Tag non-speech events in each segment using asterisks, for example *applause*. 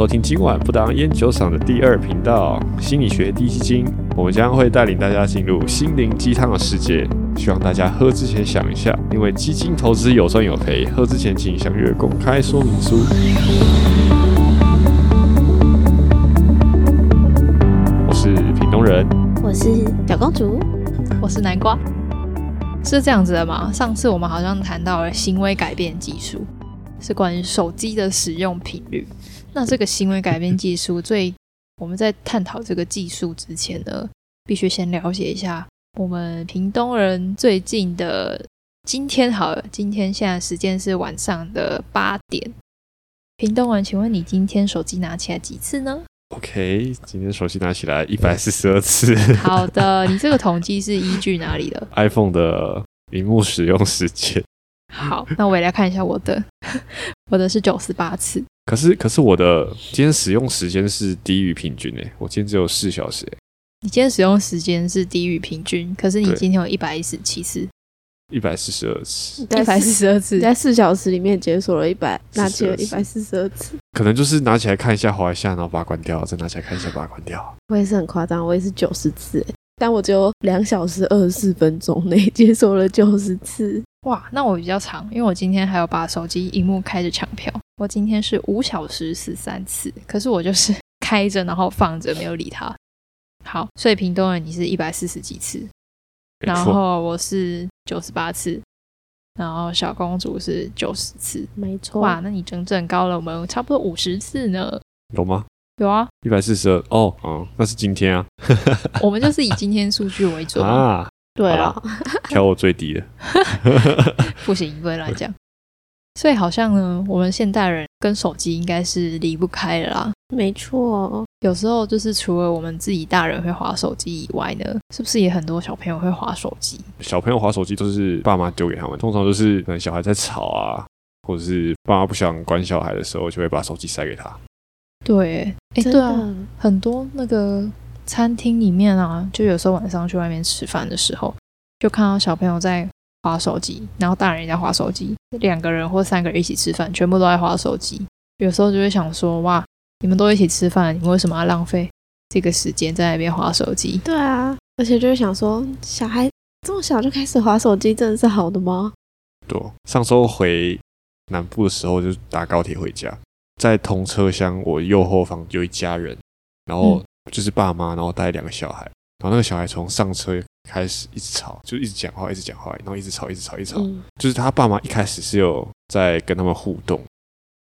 收听今晚不当烟酒厂的第二频道——心理学第一基金。我们将会带领大家进入心灵鸡汤的世界，希望大家喝之前想一下，因为基金投资有赚有赔，喝之前请详阅公开说明书。我是屏东人，我是小公主，我是南瓜。是这样子的吗？上次我们好像谈到了行为改变技术，是关于手机的使用频率。那这个行为改变技术，最我们在探讨这个技术之前呢，必须先了解一下我们屏东人最近的今天好了，今天现在时间是晚上的八点。屏东人，请问你今天手机拿起来几次呢？OK，今天手机拿起来一百四十二次。好的，你这个统计是依据哪里的？*laughs* iPhone 的屏幕使用时间。好，那我也来看一下我的，*laughs* 我的是九十八次。可是，可是我的今天使用时间是低于平均诶，我今天只有四小时诶。你今天使用时间是低于平均，可是你今天有一百一十七次，一百四十二次，一百四十二次，在四小时里面解锁了一百，拿起了一百四十二次。可能就是拿起来看一下，滑一下，然后把它关掉，再拿起来看一下，把它关掉。我也是很夸张，我也是九十次，但我只有两小时二十四分钟内解锁了九十次。哇，那我比较长，因为我今天还有把手机荧幕开着抢票。我今天是五小时十三次，可是我就是 *laughs* 开着然后放着没有理它。好，所以屏东人你是一百四十几次，然后我是九十八次，然后小公主是九十次，没错。哇，那你整整高了我们差不多五十次呢。有吗？有啊，一百四十二哦，嗯，那是今天啊。我们就是以今天数据为准 *laughs* 啊。对啊，挑我最低的，*laughs* 不行，不会乱讲。所以好像呢，我们现代人跟手机应该是离不开了啦。没错，有时候就是除了我们自己大人会划手机以外呢，是不是也很多小朋友会划手机？小朋友划手机都是爸妈丢给他们，通常都是可能小孩在吵啊，或者是爸妈不想管小孩的时候，就会把手机塞给他。对，哎，对啊，很多那个。餐厅里面啊，就有时候晚上去外面吃饭的时候，就看到小朋友在划手机，然后大人也在划手机，两个人或三个人一起吃饭，全部都在划手机。有时候就会想说，哇，你们都一起吃饭，你们为什么要浪费这个时间在那边划手机？对啊，而且就是想说，小孩这么小就开始划手机，真的是好的吗？对，上周回南部的时候，就搭高铁回家，在同车厢，我右后方有一家人，然后。就是爸妈，然后带两个小孩，然后那个小孩从上车开始一直吵，就一直讲话，一直讲话，然后一直吵，一直吵，一直吵。就是他爸妈一开始是有在跟他们互动，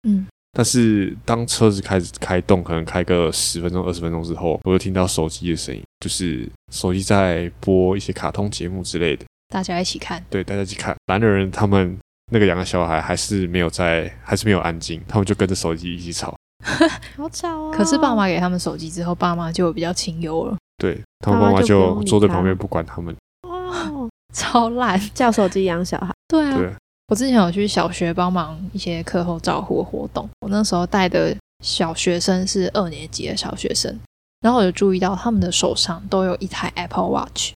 嗯，但是当车子开始开动，可能开个十分钟、二十分钟之后，我就听到手机的声音，就是手机在播一些卡通节目之类的，大家一起看，对，大家一起看。男的人他们那个两个小孩还是没有在，还是没有安静，他们就跟着手机一起吵。*laughs* 好吵啊！可是爸妈给他们手机之后，爸妈就比较清幽了。对他们，爸妈就坐在旁边不管他们。哦，超烂！叫手机养小孩。对啊，我之前有去小学帮忙一些课后照护活动，我那时候带的小学生是二年级的小学生，然后我就注意到他们的手上都有一台 Apple Watch，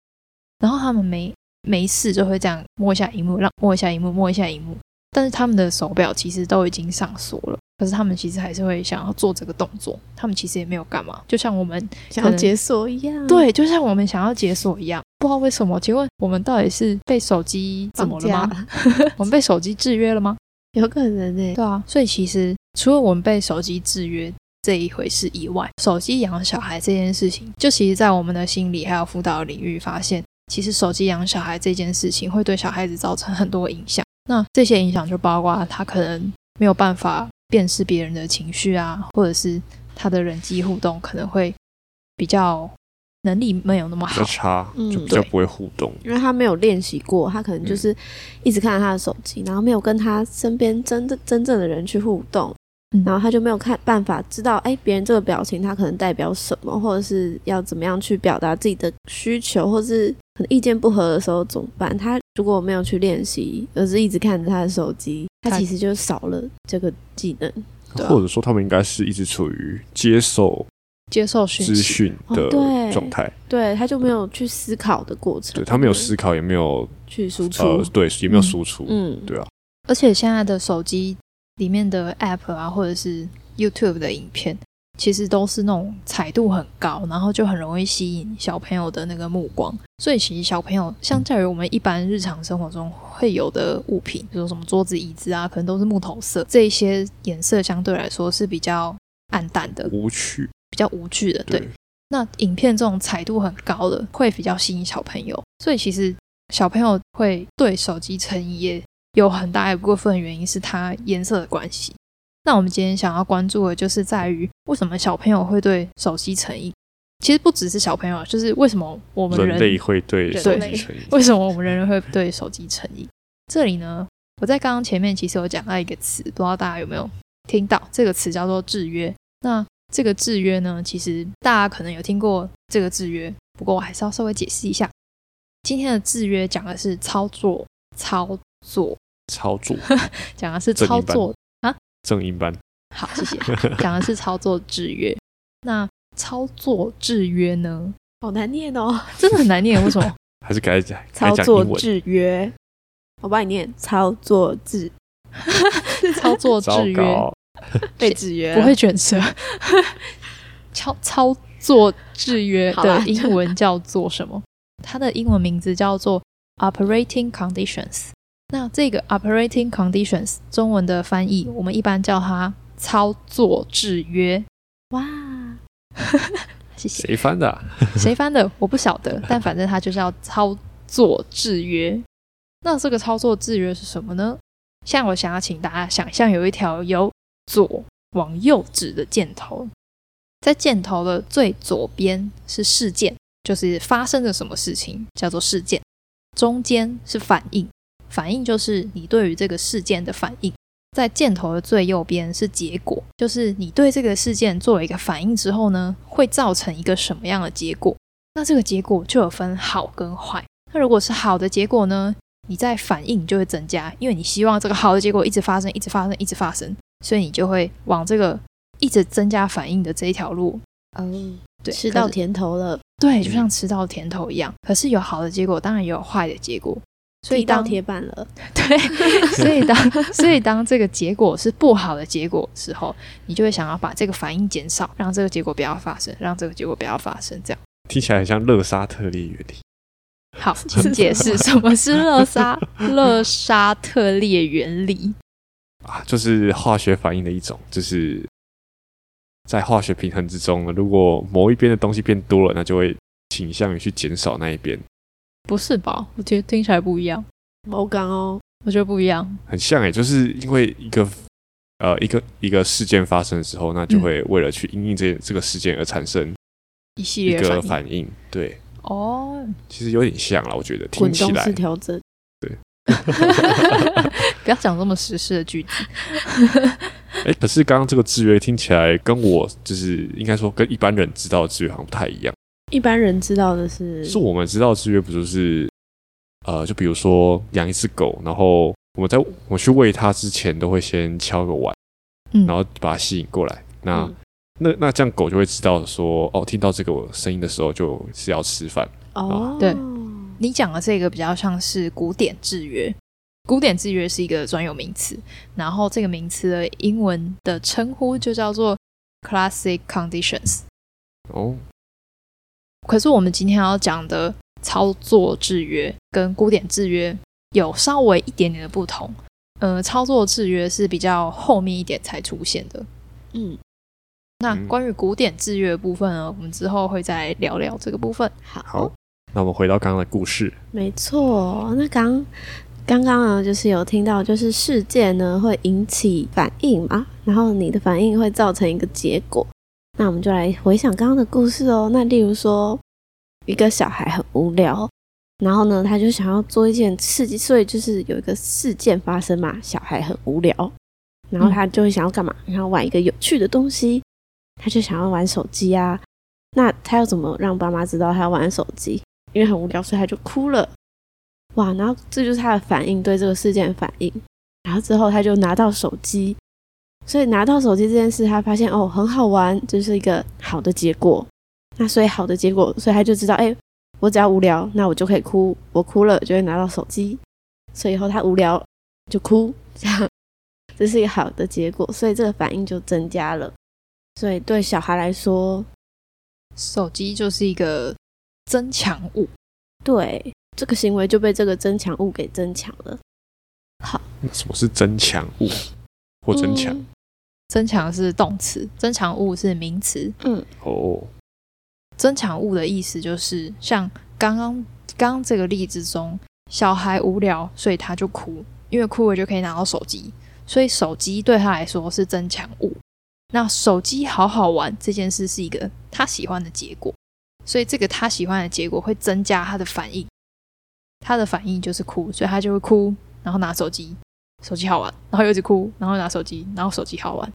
然后他们没没事就会这样摸一下荧幕，让摸一下荧幕，摸一下荧幕，但是他们的手表其实都已经上锁了。可是他们其实还是会想要做这个动作，他们其实也没有干嘛，就像我们想要解锁一样。对，就像我们想要解锁一样，不知道为什么。请问我们到底是被手机怎么了吗？*laughs* 我们被手机制约了吗？有可能呢。对啊，所以其实除了我们被手机制约这一回事以外，手机养小孩这件事情，就其实在我们的心理还有辅导领域发现，其实手机养小孩这件事情会对小孩子造成很多影响。那这些影响就包括他可能没有办法。辨识别人的情绪啊，或者是他的人际互动，可能会比较能力没有那么好，差，就比较不会互动，因为他没有练习过，他可能就是一直看他的手机，然后没有跟他身边真正真正的人去互动，然后他就没有看办法知道，哎，别人这个表情他可能代表什么，或者是要怎么样去表达自己的需求，或是可能意见不合的时候怎么办？他如果没有去练习，而是一直看着他的手机。他其实就少了这个技能，或者说他们应该是一直处于接受接受资讯的状态，对，他就没有去思考的过程，对他没有思考，也没有去输出，对，也没有输出，嗯，对啊。而且现在的手机里面的 App 啊，或者是 YouTube 的影片，其实都是那种彩度很高，然后就很容易吸引小朋友的那个目光。所以其实小朋友相较于我们一般日常生活中会有的物品，比如说什么桌子、椅子啊，可能都是木头色，这些颜色相对来说是比较暗淡的、无趣、比较无趣的。对，那影片这种彩度很高的，会比较吸引小朋友。所以其实小朋友会对手机成瘾，也有很大一部分原因是它颜色的关系。那我们今天想要关注的就是在于为什么小朋友会对手机成瘾？其实不只是小朋友，就是为什么我们人类会对手机成瘾？为什么我们人类会对手机成瘾？这里呢，我在刚刚前面其实有讲到一个词，不知道大家有没有听到？这个词叫做制约。那这个制约呢，其实大家可能有听过这个制约，不过我还是要稍微解释一下。今天的制约讲的是操作，操作，操作，*laughs* 讲的是操作啊。正音班，好，谢谢。讲的是操作制约，那操作制约呢？好难念哦，真的很难念。为什么？*laughs* 还是改讲操作制约？我帮你念操作制，*laughs* 操作制约，被制约，不会卷舌。操操作制约的英文叫做什么？它的英文名字叫做 operating conditions。那这个 operating conditions 中文的翻译，我们一般叫它操作制约。哇，*laughs* 谢谢。谁翻的？*laughs* 谁翻的？我不晓得，但反正它就是要操作制约。那这个操作制约是什么呢？像我想要请大家想象，有一条由左往右指的箭头，在箭头的最左边是事件，就是发生了什么事情，叫做事件。中间是反应。反应就是你对于这个事件的反应，在箭头的最右边是结果，就是你对这个事件做了一个反应之后呢，会造成一个什么样的结果？那这个结果就有分好跟坏。那如果是好的结果呢，你在反应就会增加，因为你希望这个好的结果一直发生，一直发生，一直发生，所以你就会往这个一直增加反应的这一条路。嗯，对，吃到甜头了，对，就像吃到甜头一样。可是有好的结果，当然也有坏的结果。所以到铁板了，*laughs* 对，*laughs* 所以当 *laughs* 所以当这个结果是不好的结果时候，你就会想要把这个反应减少，让这个结果不要发生，让这个结果不要发生，这样听起来很像勒沙特列原理。好，请解释什么是勒沙勒沙特列原理啊？就是化学反应的一种，就是在化学平衡之中，如果某一边的东西变多了，那就会倾向于去减少那一边。不是吧？我觉得听起来不一样。毛感哦，我觉得不一样。很像诶，就是因为一个呃一个一个事件发生的时候，那就会为了去因应这这个事件而产生一系列个反应。对，哦，其实有点像了，我觉得听起来。式调整。对。*laughs* *laughs* 不要讲这么实事的句子。*laughs* 哎，可是刚刚这个制约听起来跟我就是应该说跟一般人知道的制约好像不太一样。一般人知道的是，是我们知道制约，不就是，呃，就比如说养一只狗，然后我们在我去喂它之前，都会先敲个碗，嗯，然后把它吸引过来。那那那这样狗就会知道说，哦，听到这个声音的时候，就是要吃饭。哦，对，你讲的这个比较像是古典制约，古典制约是一个专有名词，然后这个名词的英文的称呼就叫做 classic conditions。哦。可是我们今天要讲的操作制约跟古典制约有稍微一点点的不同。呃，操作制约是比较后面一点才出现的。嗯，那关于古典制约的部分呢，我们之后会再聊聊这个部分。好，那我们回到刚刚的故事。没错，那刚刚刚呢，就是有听到，就是事件呢会引起反应嘛，然后你的反应会造成一个结果。那我们就来回想刚刚的故事哦。那例如说，一个小孩很无聊，然后呢，他就想要做一件刺激，所以就是有一个事件发生嘛。小孩很无聊，然后他就会想要干嘛？然后玩一个有趣的东西，他就想要玩手机啊。那他要怎么让爸妈知道他要玩手机？因为很无聊，所以他就哭了。哇！然后这就是他的反应，对这个事件反应。然后之后他就拿到手机。所以拿到手机这件事，他发现哦很好玩，这是一个好的结果。那所以好的结果，所以他就知道，哎，我只要无聊，那我就可以哭，我哭了就会拿到手机。所以以后他无聊就哭，这样。这是一个好的结果，所以这个反应就增加了。所以对小孩来说，手机就是一个增强物。对，这个行为就被这个增强物给增强了。好，那什么是增强物或增强？增强是动词，增强物是名词。嗯，哦，增强物的意思就是像刚刚刚这个例子中，小孩无聊，所以他就哭，因为哭了就可以拿到手机，所以手机对他来说是增强物。那手机好好玩这件事是一个他喜欢的结果，所以这个他喜欢的结果会增加他的反应。他的反应就是哭，所以他就会哭，然后拿手机，手机好玩，然后又一直哭，然后拿手机，然后手机好玩。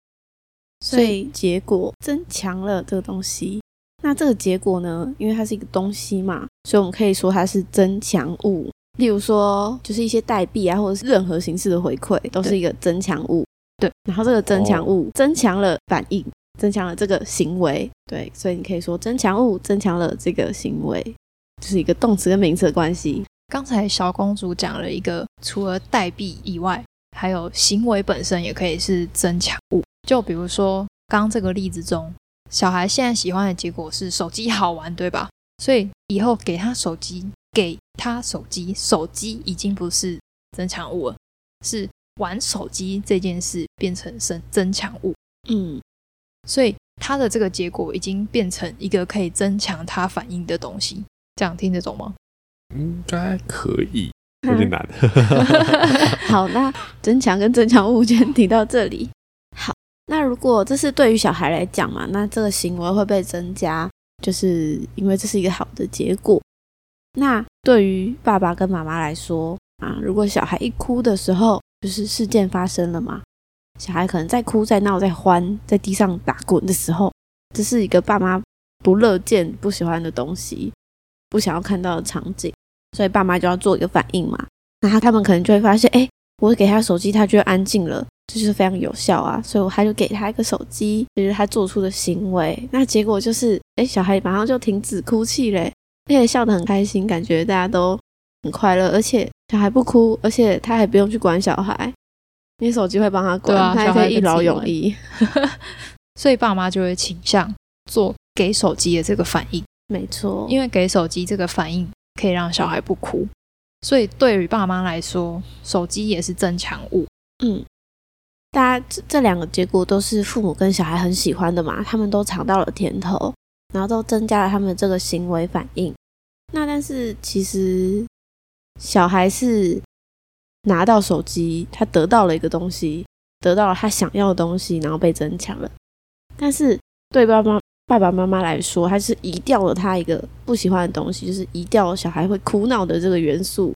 所以结果增强了这个东西。那这个结果呢？因为它是一个东西嘛，所以我们可以说它是增强物。例如说，就是一些代币啊，或者是任何形式的回馈，都是一个增强物。对，然后这个增强物增强了反应，增强了这个行为。对，所以你可以说增强物增强了这个行为，就是一个动词跟名词的关系。刚才小公主讲了一个，除了代币以外，还有行为本身也可以是增强物。就比如说刚这个例子中，小孩现在喜欢的结果是手机好玩，对吧？所以以后给他手机，给他手机，手机已经不是增强物了，是。玩手机这件事变成增增强物，嗯，所以他的这个结果已经变成一个可以增强他反应的东西，这样听得懂吗？应该可以，有点难。*laughs* 好，那增强跟增强物先提到这里。好，那如果这是对于小孩来讲嘛，那这个行为会被增加，就是因为这是一个好的结果。那对于爸爸跟妈妈来说啊，如果小孩一哭的时候，就是事件发生了嘛，小孩可能在哭、在闹、在欢，在地上打滚的时候，这是一个爸妈不乐见、不喜欢的东西，不想要看到的场景，所以爸妈就要做一个反应嘛。那他他们可能就会发现，哎，我给他手机，他就安静了，这就是非常有效啊。所以我他就给他一个手机，就是他做出的行为。那结果就是，哎，小孩马上就停止哭泣嘞，而且笑得很开心，感觉大家都很快乐，而且。小孩不哭，而且他还不用去管小孩，你手机会帮他管，他可以一劳永逸。*laughs* 所以爸妈就会倾向做给手机的这个反应，没错，因为给手机这个反应可以让小孩不哭。所以对于爸妈来说，手机也是增强物。嗯，大家这两个结果都是父母跟小孩很喜欢的嘛，他们都尝到了甜头，然后都增加了他们这个行为反应。那但是其实。小孩是拿到手机，他得到了一个东西，得到了他想要的东西，然后被增强了。但是对爸妈爸爸妈妈来说，他是移掉了他一个不喜欢的东西，就是移掉小孩会哭闹的这个元素。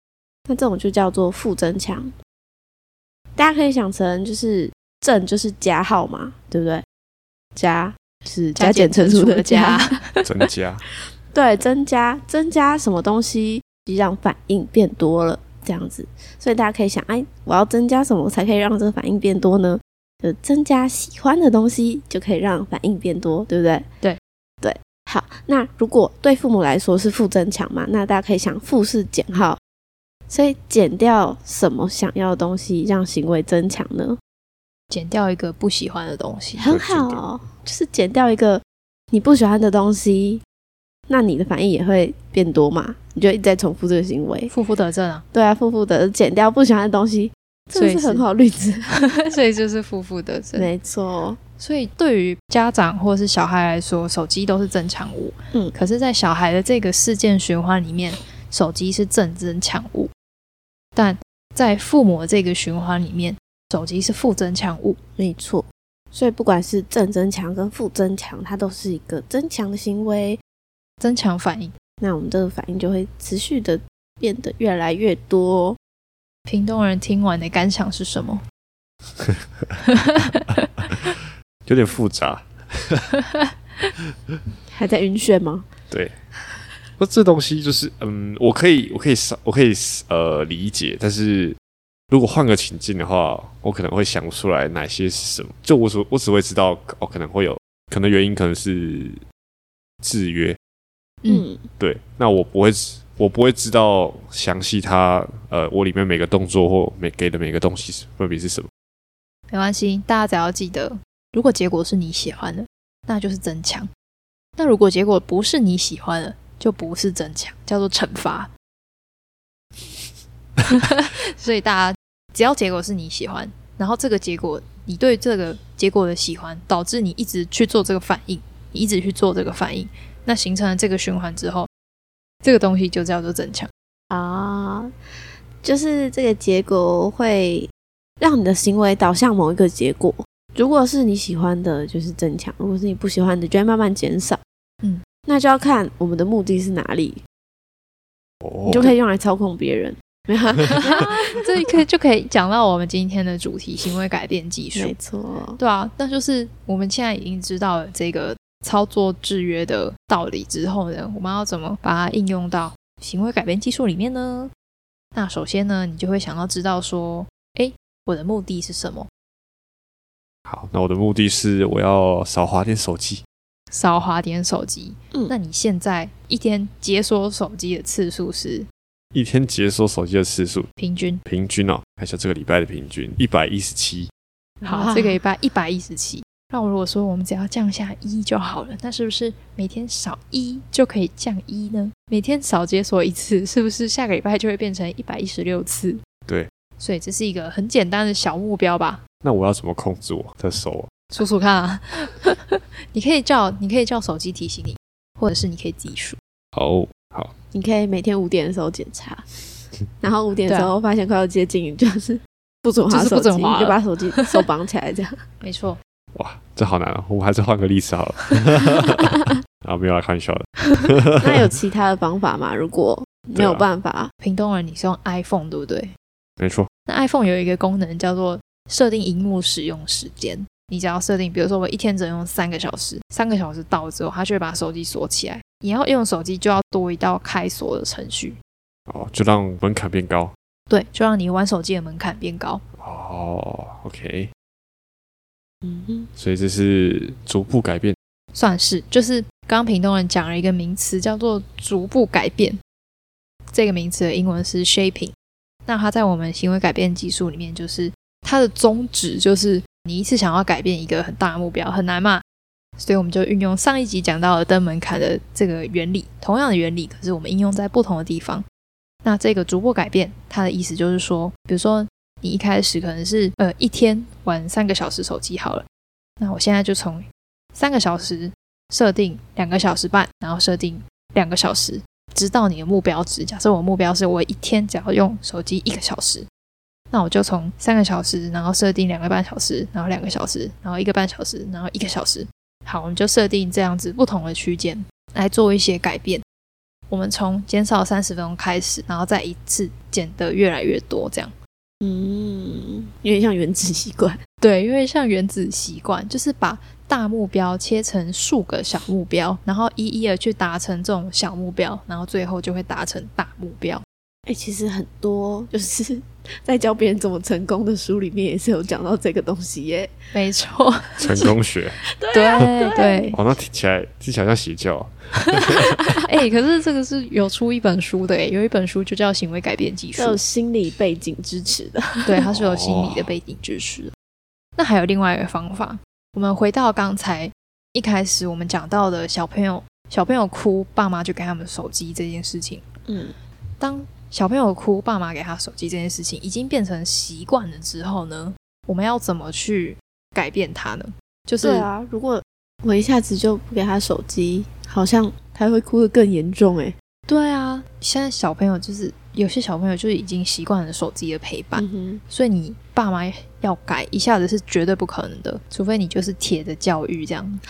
那这种就叫做负增强。大家可以想成就是正就是加号嘛，对不对？加是加减乘除的加，*laughs* 增加。对，增加增加什么东西？让反应变多了，这样子，所以大家可以想，哎，我要增加什么才可以让这个反应变多呢？就增加喜欢的东西，就可以让反应变多，对不对？对，对，好。那如果对父母来说是负增强嘛，那大家可以想，负是减号，所以减掉什么想要的东西，让行为增强呢？减掉一个不喜欢的东西，很好，就是减掉一个你不喜欢的东西。那你的反应也会变多嘛？你就一直在重复这个行为，负负得正啊？对啊，负负得减掉不喜欢的东西，这是很好例子。*laughs* 所以就是负负得正，没错。所以对于家长或者是小孩来说，手机都是正强物。嗯，可是，在小孩的这个事件循环里面，手机是正增强物；但在父母的这个循环里面，手机是负增强物。没错。所以不管是正增强跟负增强，它都是一个增强的行为。增强反应，那我们这个反应就会持续的变得越来越多。屏东人听完的感想是什么？*laughs* 有点复杂。*laughs* 还在晕眩吗？对，那这东西就是，嗯，我可以，我可以，我可以，呃，理解。但是如果换个情境的话，我可能会想不出来哪些是什么。就我所，我只会知道，哦，可能会有，可能原因可能是制约。嗯，对，那我不会，我不会知道详细它，呃，我里面每个动作或每给的每个东西分别是什么。没关系，大家只要记得，如果结果是你喜欢的，那就是增强；那如果结果不是你喜欢的，就不是增强，叫做惩罚。*laughs* 所以大家只要结果是你喜欢，然后这个结果你对这个结果的喜欢，导致你一直去做这个反应，你一直去做这个反应，那形成了这个循环之后，这个东西就叫做增强啊。就是这个结果会让你的行为导向某一个结果。如果是你喜欢的，就是增强；如果是你不喜欢的，就会慢慢减少。嗯，那就要看我们的目的是哪里，你就可以用来操控别人。*laughs* *laughs* 这可以就可以讲到我们今天的主题——行为改变技术。没错，对啊，那就是我们现在已经知道了这个操作制约的道理之后呢，我们要怎么把它应用到行为改变技术里面呢？那首先呢，你就会想要知道说，哎，我的目的是什么？好，那我的目的是我要少滑点手机，少滑点手机。嗯，那你现在一天解锁手机的次数是？一天解锁手机的次数，平均平均哦，看一下这个礼拜的平均，一百一十七。好，这个礼拜一百一十七。那我如果说我们只要降下一就好了，那是不是每天少一就可以降一呢？每天少解锁一次，是不是下个礼拜就会变成一百一十六次？对，所以这是一个很简单的小目标吧？那我要怎么控制我的手？*laughs* 数数看啊！*laughs* 你可以叫，你可以叫手机提醒你，或者是你可以自己数。好。好，你可以每天五点的时候检查，*laughs* 然后五点的时候发现快要接近，就是不准滑手机，就把手机手绑起来，这样。没错。哇，这好难啊！我们还是换个例子好了。*laughs* 啊，没有来开玩笑的。*laughs* 那有其他的方法吗？如果没有办法，屏东人你是用 iPhone 对不对？没错。那 iPhone 有一个功能叫做设定荧幕使用时间，你只要设定，比如说我一天只能用三个小时，三个小时到之后，它就会把手机锁起来。你要用手机，就要多一道开锁的程序。哦，就让门槛变高。对，就让你玩手机的门槛变高。哦，OK。嗯哼。所以这是逐步改变。算是，就是刚刚平东人讲了一个名词，叫做逐步改变。这个名词的英文是 shaping。那它在我们行为改变技术里面，就是它的宗旨就是你一次想要改变一个很大的目标，很难嘛？所以我们就运用上一集讲到的登门槛的这个原理，同样的原理，可是我们应用在不同的地方。那这个逐步改变，它的意思就是说，比如说你一开始可能是呃一天玩三个小时手机好了，那我现在就从三个小时设定两个小时半，然后设定两个小时，直到你的目标值。假设我目标是我一天只要用手机一个小时，那我就从三个小时，然后设定两个半小时，然后两个小时，然后一个半小时，然后一个小时。好，我们就设定这样子不同的区间来做一些改变。我们从减少三十分钟开始，然后再一次减得越来越多，这样。嗯，有点像原子习惯。*laughs* 对，因为像原子习惯，就是把大目标切成数个小目标，然后一一的去达成这种小目标，然后最后就会达成大目标。哎，其实很多就是 *laughs* 在教别人怎么成功的书里面也是有讲到这个东西耶。没错，成功学。*laughs* 对对。哦，那听起来听起来像邪教。*laughs* 哎，可是这个是有出一本书的，哎，有一本书就叫《行为改变技术》，有心理背景支持的。对，它是有心理的背景支持的。那还有另外一个方法，我们回到刚才一开始我们讲到的小朋友，小朋友哭，爸妈就给他们手机这件事情。嗯，当。小朋友哭，爸妈给他手机这件事情已经变成习惯了之后呢，我们要怎么去改变他呢？就是对啊，如果我一下子就不给他手机，好像他会哭得更严重哎。对啊，现在小朋友就是有些小朋友就是已经习惯了手机的陪伴，所以你爸妈要改一下子是绝对不可能的，除非你就是铁的教育这样。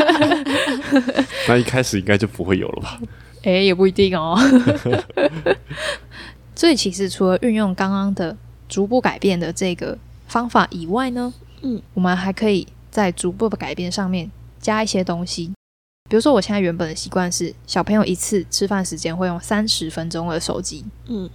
*laughs* 那一开始应该就不会有了吧？哎，也不一定哦。*laughs* 所以其实除了运用刚刚的逐步改变的这个方法以外呢，嗯，我们还可以在逐步的改变上面加一些东西。比如说，我现在原本的习惯是小朋友一次吃饭时间会用三十分钟的手机，嗯，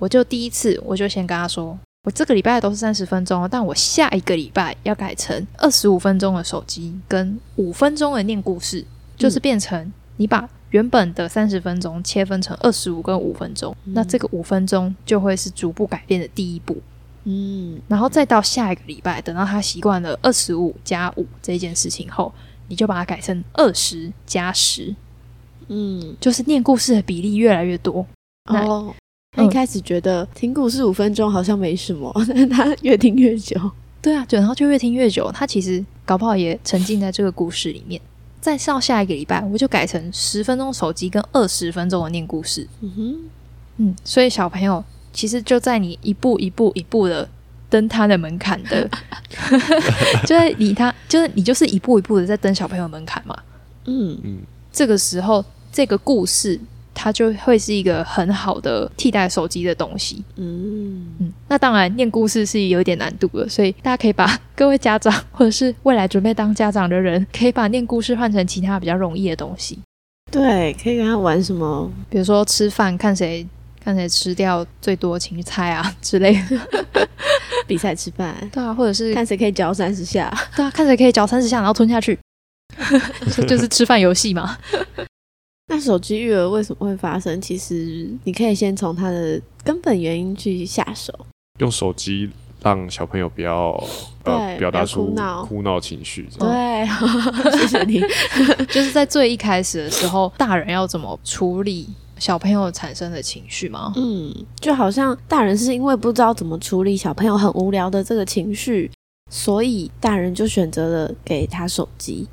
我就第一次我就先跟他说，我这个礼拜都是三十分钟，但我下一个礼拜要改成二十五分钟的手机跟五分钟的念故事，就是变成你把。原本的三十分钟切分成二十五跟五分钟，那这个五分钟就会是逐步改变的第一步。嗯，然后再到下一个礼拜，等到他习惯了二十五加五这件事情后，你就把它改成二十加十。嗯，就是念故事的比例越来越多。哦，他一开始觉得听故事五分钟好像没什么，但他越听越久。对啊，然后就越听越久。他其实搞不好也沉浸在这个故事里面。再上下一个礼拜，我就改成十分钟手机跟二十分钟的念故事。嗯哼，嗯，所以小朋友其实就在你一步一步一步的登他的门槛的，*laughs* 就是你他就是你就是一步一步的在登小朋友门槛嘛。嗯嗯，这个时候这个故事。它就会是一个很好的替代手机的东西。嗯嗯，那当然念故事是有一点难度的，所以大家可以把 *laughs* 各位家长或者是未来准备当家长的人，可以把念故事换成其他比较容易的东西。对，可以跟他玩什么？比如说吃饭，看谁看谁吃掉最多芹菜啊 *laughs* 之类的。比赛吃饭，对啊，或者是看谁可以嚼三十下，对啊，看谁可以嚼三十下然后吞下去，*laughs* 就是吃饭游戏嘛。那手机育儿为什么会发生？其实你可以先从它的根本原因去下手，用手机让小朋友不要呃表达出哭闹情绪。对，*laughs* 谢谢你。*laughs* 就是在最一开始的时候，大人要怎么处理小朋友产生的情绪吗？嗯，就好像大人是因为不知道怎么处理小朋友很无聊的这个情绪，所以大人就选择了给他手机。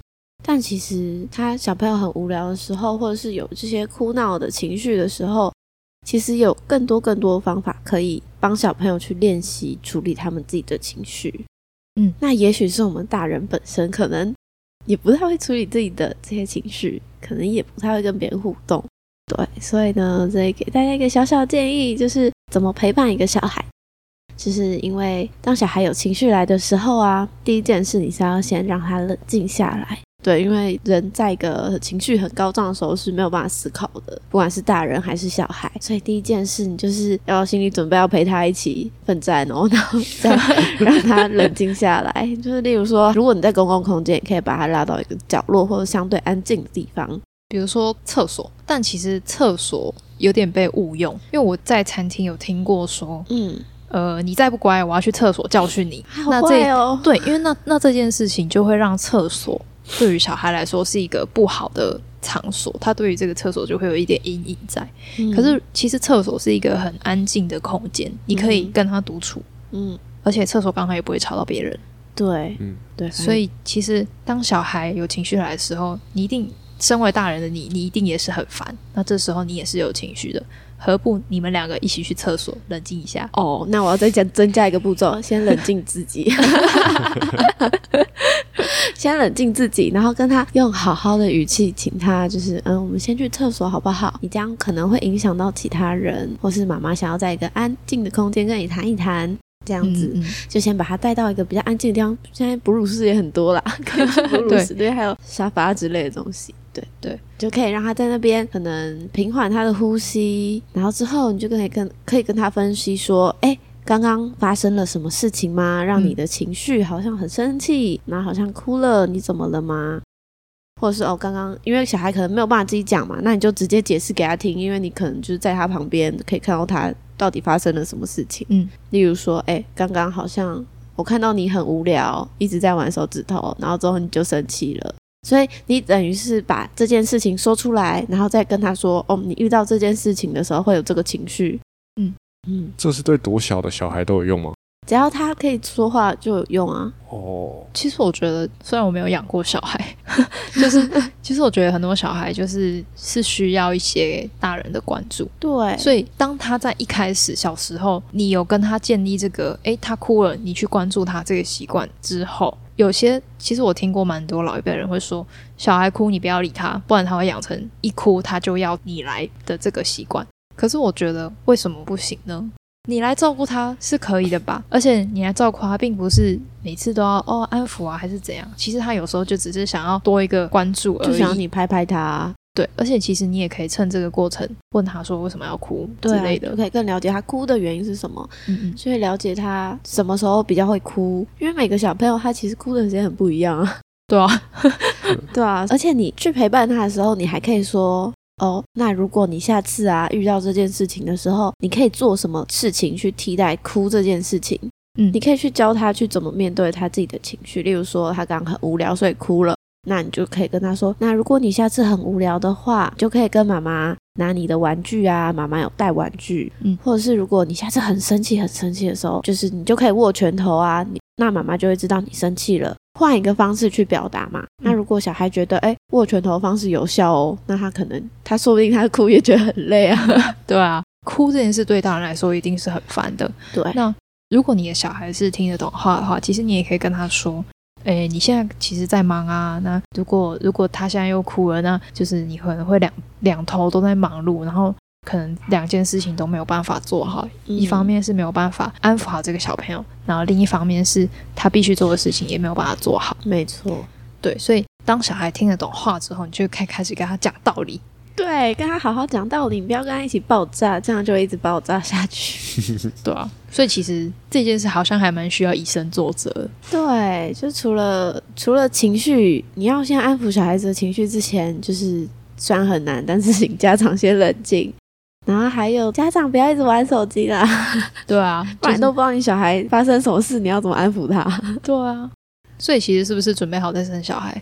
但其实他小朋友很无聊的时候，或者是有这些哭闹的情绪的时候，其实有更多更多的方法可以帮小朋友去练习处理他们自己的情绪。嗯，那也许是我们大人本身可能也不太会处理自己的这些情绪，可能也不太会跟别人互动。对，所以呢，这里给大家一个小小建议，就是怎么陪伴一个小孩。就是因为当小孩有情绪来的时候啊，第一件事你是要先让他冷静下来。对，因为人在一个情绪很高涨的时候是没有办法思考的，不管是大人还是小孩。所以第一件事，你就是要心理准备，要陪他一起奋战哦，然后再 *laughs* 让他冷静下来。就是例如说，如果你在公共空间，你可以把他拉到一个角落或者相对安静的地方，比如说厕所。但其实厕所有点被误用，因为我在餐厅有听过说，嗯，呃，你再不乖，我要去厕所教训你。那这对，因为那那这件事情就会让厕所。对于小孩来说是一个不好的场所，他对于这个厕所就会有一点阴影在。可是其实厕所是一个很安静的空间，你可以跟他独处。嗯，而且厕所刚好也不会吵到别人。对，嗯，对。所以其实当小孩有情绪来的时候，你一定身为大人的你，你一定也是很烦。那这时候你也是有情绪的。何不你们两个一起去厕所冷静一下？哦，那我要再加增加一个步骤，*laughs* 先冷静自己，*laughs* 先冷静自己，然后跟他用好好的语气，请他就是嗯，我们先去厕所好不好？你这样可能会影响到其他人，或是妈妈想要在一个安静的空间跟你谈一谈，这样子就先把他带到一个比较安静的地方。现在哺乳室也很多啦，*laughs* 哺乳室对，还有沙发之类的东西。对对，就可以让他在那边可能平缓他的呼吸，然后之后你就可以跟可以跟他分析说，哎，刚刚发生了什么事情吗？让你的情绪好像很生气，然后好像哭了，你怎么了吗？或者是哦，刚刚因为小孩可能没有办法自己讲嘛，那你就直接解释给他听，因为你可能就是在他旁边可以看到他到底发生了什么事情。嗯，例如说，哎，刚刚好像我看到你很无聊，一直在玩手指头，然后之后你就生气了。所以你等于是把这件事情说出来，然后再跟他说：“哦，你遇到这件事情的时候会有这个情绪。”嗯嗯，这是对多小的小孩都有用吗？只要他可以说话就有用啊。哦，其实我觉得，虽然我没有养过小孩，*laughs* 就是其实我觉得很多小孩就是是需要一些大人的关注。对，所以当他在一开始小时候，你有跟他建立这个，诶，他哭了，你去关注他这个习惯之后。有些其实我听过蛮多老一辈人会说，小孩哭你不要理他，不然他会养成一哭他就要你来的这个习惯。可是我觉得为什么不行呢？你来照顾他是可以的吧？而且你来照顾他，并不是每次都要哦安抚啊，还是怎样？其实他有时候就只是想要多一个关注而已，就想要你拍拍他。对，而且其实你也可以趁这个过程问他说为什么要哭之类的，可以更了解他哭的原因是什么，嗯嗯，所以了解他什么时候比较会哭，因为每个小朋友他其实哭的时间很不一样啊。对啊，*laughs* 对啊，而且你去陪伴他的时候，你还可以说哦，那如果你下次啊遇到这件事情的时候，你可以做什么事情去替代哭这件事情？嗯，你可以去教他去怎么面对他自己的情绪。例如说，他刚刚很无聊，所以哭了，那你就可以跟他说：“那如果你下次很无聊的话，就可以跟妈妈拿你的玩具啊，妈妈有带玩具。嗯，或者是如果你下次很生气、很生气的时候，就是你就可以握拳头啊，那妈妈就会知道你生气了。换一个方式去表达嘛。那如果小孩觉得哎握拳头方式有效哦，那他可能他说不定他哭也觉得很累啊。*laughs* 对啊，哭这件事对大人来说一定是很烦的。对，那。如果你的小孩是听得懂话的话，其实你也可以跟他说：“诶，你现在其实在忙啊。那如果如果他现在又哭了，那就是你可能会两两头都在忙碌，然后可能两件事情都没有办法做好。一方面是没有办法安抚好这个小朋友，然后另一方面是他必须做的事情也没有办法做好。没错，对。所以当小孩听得懂话之后，你就开开始跟他讲道理。”对，跟他好好讲道理，你不要跟他一起爆炸，这样就一直爆炸下去。*laughs* 对啊，所以其实这件事好像还蛮需要以身作则。对，就除了除了情绪，你要先安抚小孩子的情绪之前，就是虽然很难，但是请家长先冷静。然后还有家长不要一直玩手机啦。*laughs* 对啊，*laughs* 不然都不知道你小孩发生什么事，你要怎么安抚他？*laughs* 对啊，所以其实是不是准备好再生小孩？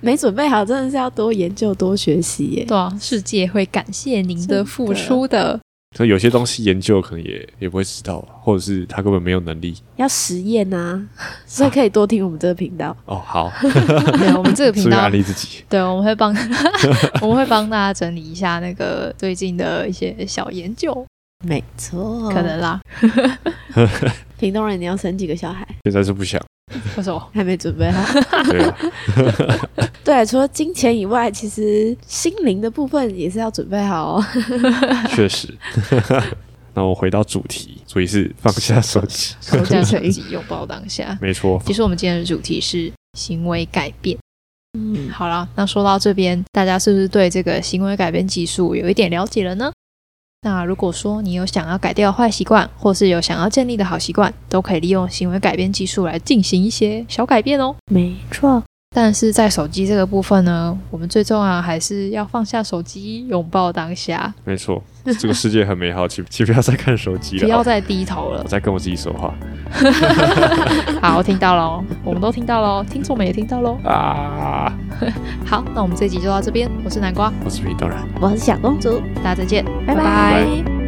没准备好，真的是要多研究、多学习耶。对啊，世界会感谢您的付出的。所以有些东西研究可能也也不会知道，或者是他根本没有能力。要实验啊，*laughs* 所以可以多听我们这个频道。哦，好。*laughs* 对，我们这个频道安利自己。*laughs* 对，我们会帮，我们会帮大家整理一下那个最近的一些小研究。没错，可能啦。屏东人，你要生几个小孩？现在是不想。为什么还没准备好？对，*laughs* 对，除了金钱以外，其实心灵的部分也是要准备好哦。*laughs* *laughs* 确实。那我回到主题，主题是放下手机，放下手机，拥抱当下。没错。其实我们今天的主题是行为改变。嗯，好了，那说到这边，大家是不是对这个行为改变技术有一点了解了呢？那如果说你有想要改掉坏习惯，或是有想要建立的好习惯，都可以利用行为改变技术来进行一些小改变哦。没错。但是在手机这个部分呢，我们最重要还是要放下手机，拥抱当下。没错，这个世界很美好，请请不要再看手机了，不要再低头了，我在跟我自己说话。*laughs* 好，我听到喽，我们都听到喽，听众们也听到喽。啊，*laughs* 好，那我们这集就到这边。我是南瓜，我是皮豆然，我是小公主，大家再见，拜拜。